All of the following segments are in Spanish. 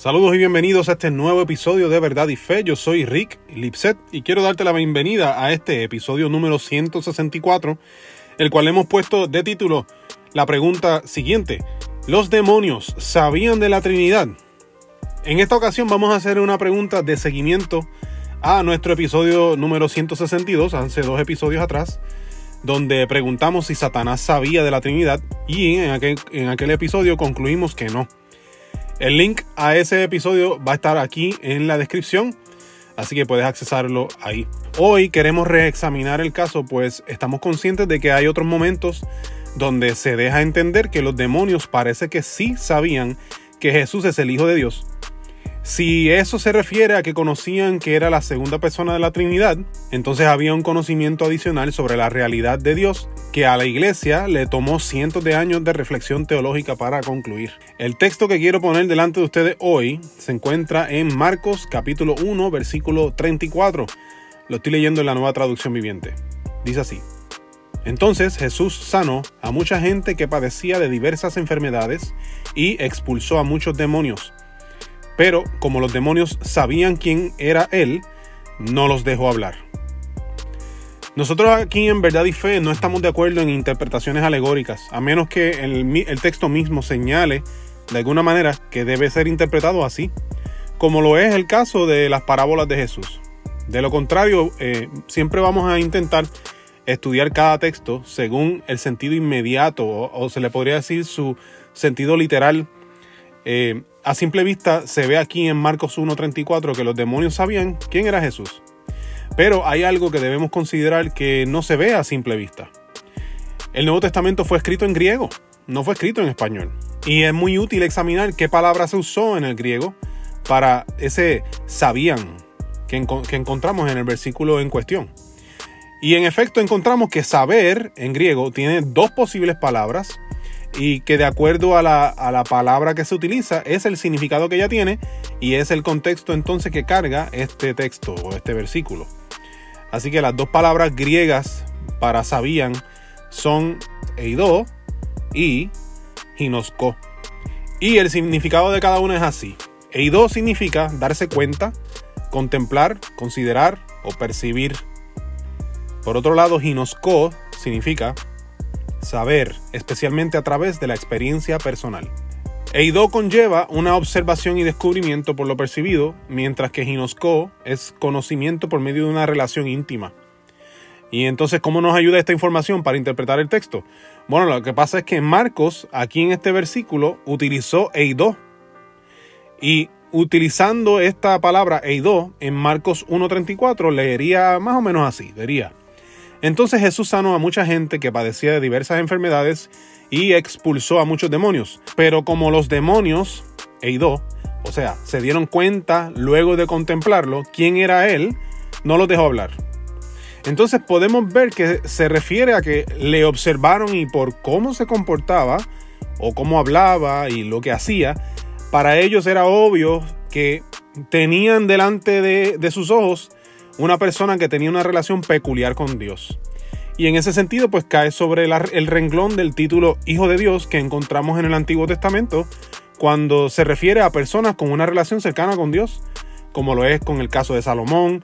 Saludos y bienvenidos a este nuevo episodio de Verdad y Fe. Yo soy Rick Lipset y quiero darte la bienvenida a este episodio número 164, el cual hemos puesto de título la pregunta siguiente. ¿Los demonios sabían de la Trinidad? En esta ocasión vamos a hacer una pregunta de seguimiento a nuestro episodio número 162, hace dos episodios atrás, donde preguntamos si Satanás sabía de la Trinidad y en aquel, en aquel episodio concluimos que no. El link a ese episodio va a estar aquí en la descripción, así que puedes accesarlo ahí. Hoy queremos reexaminar el caso, pues estamos conscientes de que hay otros momentos donde se deja entender que los demonios parece que sí sabían que Jesús es el Hijo de Dios, si eso se refiere a que conocían que era la segunda persona de la Trinidad, entonces había un conocimiento adicional sobre la realidad de Dios que a la iglesia le tomó cientos de años de reflexión teológica para concluir. El texto que quiero poner delante de ustedes hoy se encuentra en Marcos capítulo 1 versículo 34. Lo estoy leyendo en la nueva traducción viviente. Dice así. Entonces Jesús sanó a mucha gente que padecía de diversas enfermedades y expulsó a muchos demonios pero como los demonios sabían quién era él, no los dejó hablar. Nosotros aquí en Verdad y Fe no estamos de acuerdo en interpretaciones alegóricas, a menos que el, texto mismo señale de alguna manera que debe ser interpretado así, como lo es el caso de las parábolas de Jesús. De lo contrario, eh, siempre vamos a intentar estudiar cada texto según el sentido inmediato o, se le podría decir su sentido literal eh, a simple vista se ve aquí en Marcos 1.34 que los demonios sabían quién era Jesús. Pero hay algo que debemos considerar que no se ve a simple vista. El Nuevo Testamento fue escrito en griego, no fue escrito en español. Y es muy útil examinar qué palabra se usó en el griego para ese sabían que, que encontramos en el versículo en cuestión. Y en efecto encontramos que saber en griego tiene dos posibles palabras y que de acuerdo a la, palabra que se utiliza es el significado que ella tiene y es el contexto entonces que carga este texto o este versículo. Así que las dos palabras griegas para sabían son eido y ginosco. Y el significado de cada una es así. Eido significa darse cuenta, contemplar, considerar o percibir. Por otro lado, ginosco significa saber, especialmente a través de la experiencia personal. Eido conlleva una observación y descubrimiento por lo percibido, mientras que Ginosco es conocimiento por medio de una relación íntima. Y entonces, ¿cómo nos ayuda esta información para interpretar el texto? Bueno, lo que pasa es que Marcos, aquí en este versículo, utilizó Eido. Y utilizando esta palabra Eido en Marcos 1.34, leería más o menos así, diría. Entonces Jesús sanó a mucha gente que padecía de diversas enfermedades y expulsó a muchos demonios. Pero como los demonios, Eidó, o sea, se dieron cuenta luego de contemplarlo quién era él, no los dejó hablar. Entonces podemos ver que se refiere a que le observaron y por cómo se comportaba o cómo hablaba y lo que hacía, para ellos era obvio que tenían delante de, de sus ojos una persona que tenía una relación peculiar con Dios. Y en ese sentido, pues cae sobre el renglón del título Hijo de Dios que encontramos en el Antiguo Testamento cuando se refiere a personas con una relación cercana con Dios, como lo es con el caso de Salomón,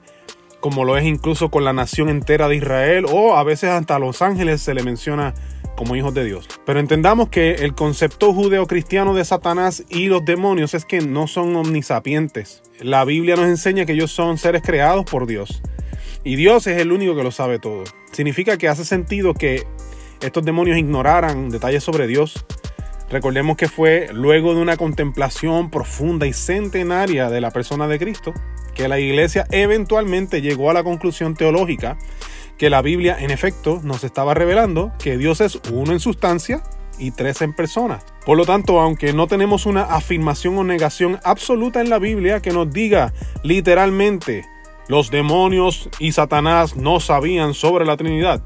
como lo es incluso con la nación entera de Israel, o a veces hasta a los ángeles se le menciona como hijos de Dios. Pero entendamos que el concepto judeo-cristiano de Satanás y los demonios es que no son omnisapientes. La Biblia nos enseña que ellos son seres creados por Dios. Y Dios es el único que lo sabe todo. Significa que hace sentido que estos demonios ignoraran detalles sobre Dios. Recordemos que fue luego de una contemplación profunda y centenaria de la persona de Cristo que la iglesia eventualmente llegó a la conclusión teológica que la Biblia en efecto nos estaba revelando que Dios es uno en sustancia y tres en persona. Por lo tanto, aunque no tenemos una afirmación o negación absoluta en la Biblia que nos diga literalmente los demonios y Satanás no sabían sobre la Trinidad,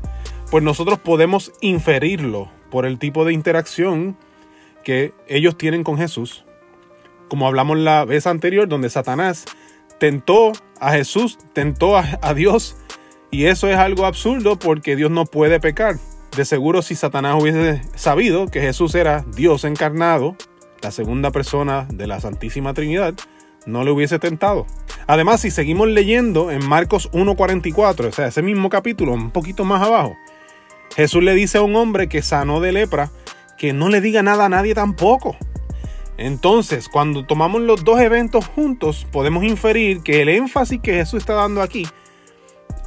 pues nosotros podemos inferirlo por el tipo de interacción que ellos tienen con Jesús. Como hablamos la vez anterior, donde Satanás tentó a Jesús, tentó a, Dios y eso es algo absurdo porque Dios no puede pecar. De seguro si Satanás hubiese sabido que Jesús era Dios encarnado, la segunda persona de la Santísima Trinidad, no le hubiese tentado. Además, si seguimos leyendo en Marcos 1.44, o sea, ese mismo capítulo, un poquito más abajo, Jesús le dice a un hombre que sanó de lepra que no le diga nada a nadie tampoco. Entonces, cuando tomamos los dos eventos juntos, podemos inferir que el énfasis que Jesús está dando aquí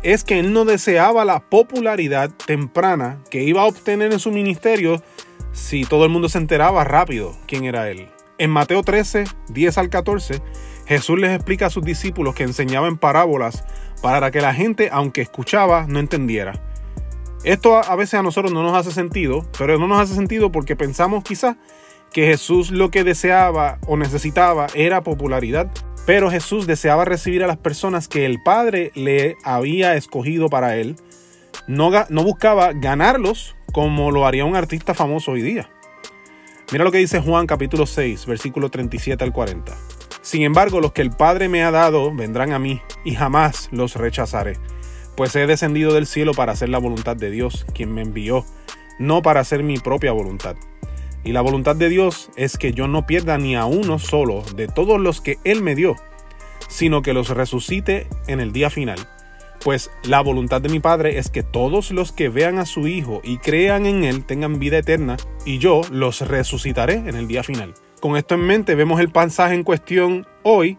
es que él no deseaba la popularidad temprana que iba a obtener en su ministerio si todo el mundo se enteraba rápido quién era él. En Mateo 13, 10 al 14, Jesús les explica a sus discípulos que enseñaba en parábolas para que la gente, aunque escuchaba, no entendiera. Esto a veces a nosotros no nos hace sentido, pero no nos hace sentido porque pensamos quizá que Jesús lo que deseaba o necesitaba era popularidad pero Jesús deseaba recibir a las personas que el Padre le había escogido para él. No, buscaba ganarlos como lo haría un artista famoso hoy día. Mira lo que dice Juan capítulo 6, versículo 37 al 40. Sin embargo, los que el Padre me ha dado vendrán a mí, y jamás los rechazaré, pues he descendido del cielo para hacer la voluntad de Dios, quien me envió, no para hacer mi propia voluntad. Y la voluntad de Dios es que yo no pierda ni a uno solo de todos los que Él me dio, sino que los resucite en el día final. Pues la voluntad de mi Padre es que todos los que vean a su Hijo y crean en Él tengan vida eterna, y yo los resucitaré en el día final. Con esto en mente vemos el pasaje en cuestión hoy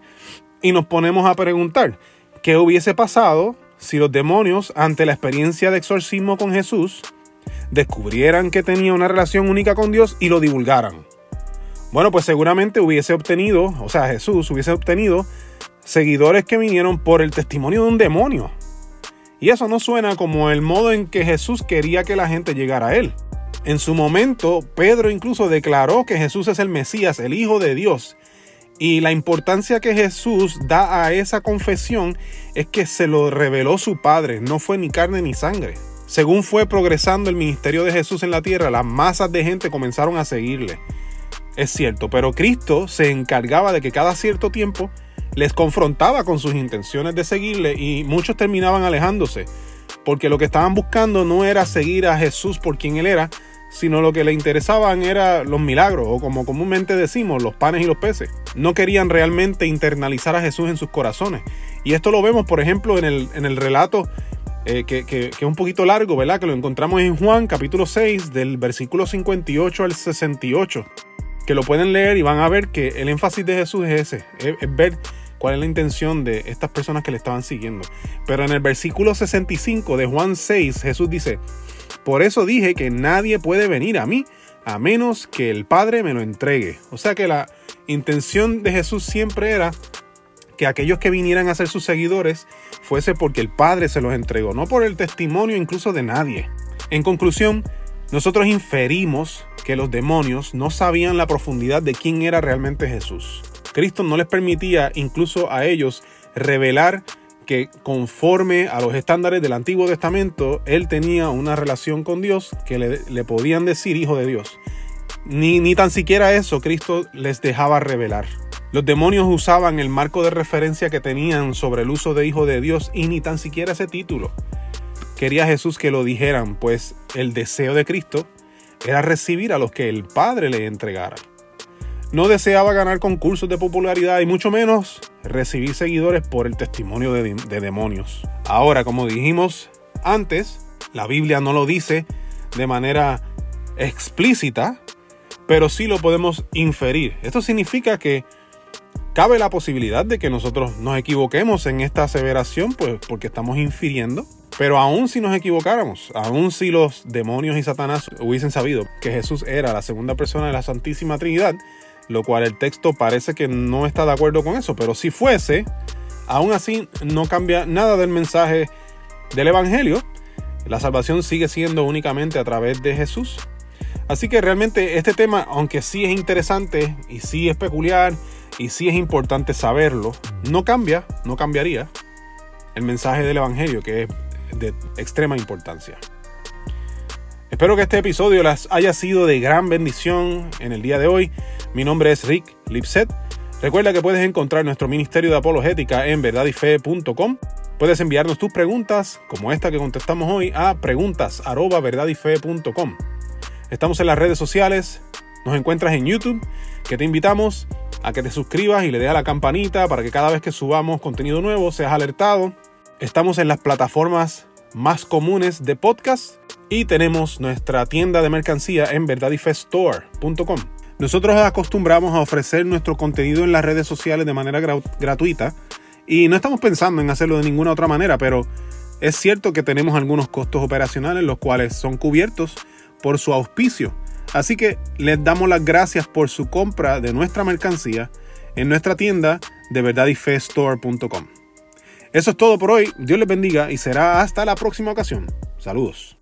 y nos ponemos a preguntar, ¿qué hubiese pasado si los demonios, ante la experiencia de exorcismo con Jesús, descubrieran que tenía una relación única con Dios y lo divulgaran. Bueno, pues seguramente hubiese obtenido, o sea, Jesús hubiese obtenido seguidores que vinieron por el testimonio de un demonio. Y eso no suena como el modo en que Jesús quería que la gente llegara a él. En su momento, Pedro incluso declaró que Jesús es el Mesías, el Hijo de Dios. Y la importancia que Jesús da a esa confesión es que se lo reveló su Padre, no fue ni carne ni sangre. Según fue progresando el ministerio de Jesús en la tierra, las masas de gente comenzaron a seguirle. Es cierto, pero Cristo se encargaba de que cada cierto tiempo les confrontaba con sus intenciones de seguirle y muchos terminaban alejándose, porque lo que estaban buscando no era seguir a Jesús por quien él era, sino lo que le interesaban era los milagros, o como comúnmente decimos, los panes y los peces. No querían realmente internalizar a Jesús en sus corazones. Y esto lo vemos, por ejemplo, en el, en el relato eh, que, es un poquito largo, ¿verdad? Que lo encontramos en Juan capítulo 6 del versículo 58 al 68, que lo pueden leer y van a ver que el énfasis de Jesús es ese, es, ver cuál es la intención de estas personas que le estaban siguiendo. Pero en el versículo 65 de Juan 6, Jesús dice, por eso dije que nadie puede venir a mí a menos que el Padre me lo entregue. O sea que la intención de Jesús siempre era que aquellos que vinieran a ser sus seguidores fuese porque el Padre se los entregó, no por el testimonio incluso de nadie. En conclusión, nosotros inferimos que los demonios no sabían la profundidad de quién era realmente Jesús. Cristo no les permitía incluso a ellos revelar que conforme a los estándares del Antiguo Testamento, él tenía una relación con Dios que le, podían decir hijo de Dios. Ni, ni tan siquiera eso Cristo les dejaba revelar. Los demonios usaban el marco de referencia que tenían sobre el uso de hijo de Dios y ni tan siquiera ese título. Quería Jesús que lo dijeran, pues el deseo de Cristo era recibir a los que el Padre le entregara. No deseaba ganar concursos de popularidad y mucho menos recibir seguidores por el testimonio de, de demonios. Ahora, como dijimos antes, la Biblia no lo dice de manera explícita, pero sí lo podemos inferir. Esto significa que Cabe la posibilidad de que nosotros nos equivoquemos en esta aseveración, pues porque estamos infiriendo. Pero aún si nos equivocáramos, aún si los demonios y Satanás hubiesen sabido que Jesús era la segunda persona de la Santísima Trinidad, lo cual el texto parece que no está de acuerdo con eso, pero si fuese, aún así no cambia nada del mensaje del Evangelio. La salvación sigue siendo únicamente a través de Jesús. Así que realmente este tema, aunque sí es interesante y sí es peculiar, y sí es importante saberlo, no cambia, no cambiaría el mensaje del Evangelio, que es de extrema importancia. Espero que este episodio les haya sido de gran bendición en el día de hoy. Mi nombre es Rick Lipset. Recuerda que puedes encontrar nuestro Ministerio de Apologética en verdadyfe.com. Puedes enviarnos tus preguntas, como esta que contestamos hoy, a preguntas@verdadyfe.com. Estamos en las redes sociales, Nos encuentras en YouTube, que te invitamos a que te suscribas y le des a la campanita para que cada vez que subamos contenido nuevo seas alertado. Estamos en las plataformas más comunes de podcast y tenemos nuestra tienda de mercancía en verdadifestore.com. Nosotros acostumbramos a ofrecer nuestro contenido en las redes sociales de manera gratuita y no estamos pensando en hacerlo de ninguna otra manera, pero es cierto que tenemos algunos costos operacionales los cuales son cubiertos por su auspicio. Así que les damos las gracias por su compra de nuestra mercancía en nuestra tienda de verdadifestore.com. Eso es todo por hoy. Dios les bendiga y será hasta la próxima ocasión. Saludos.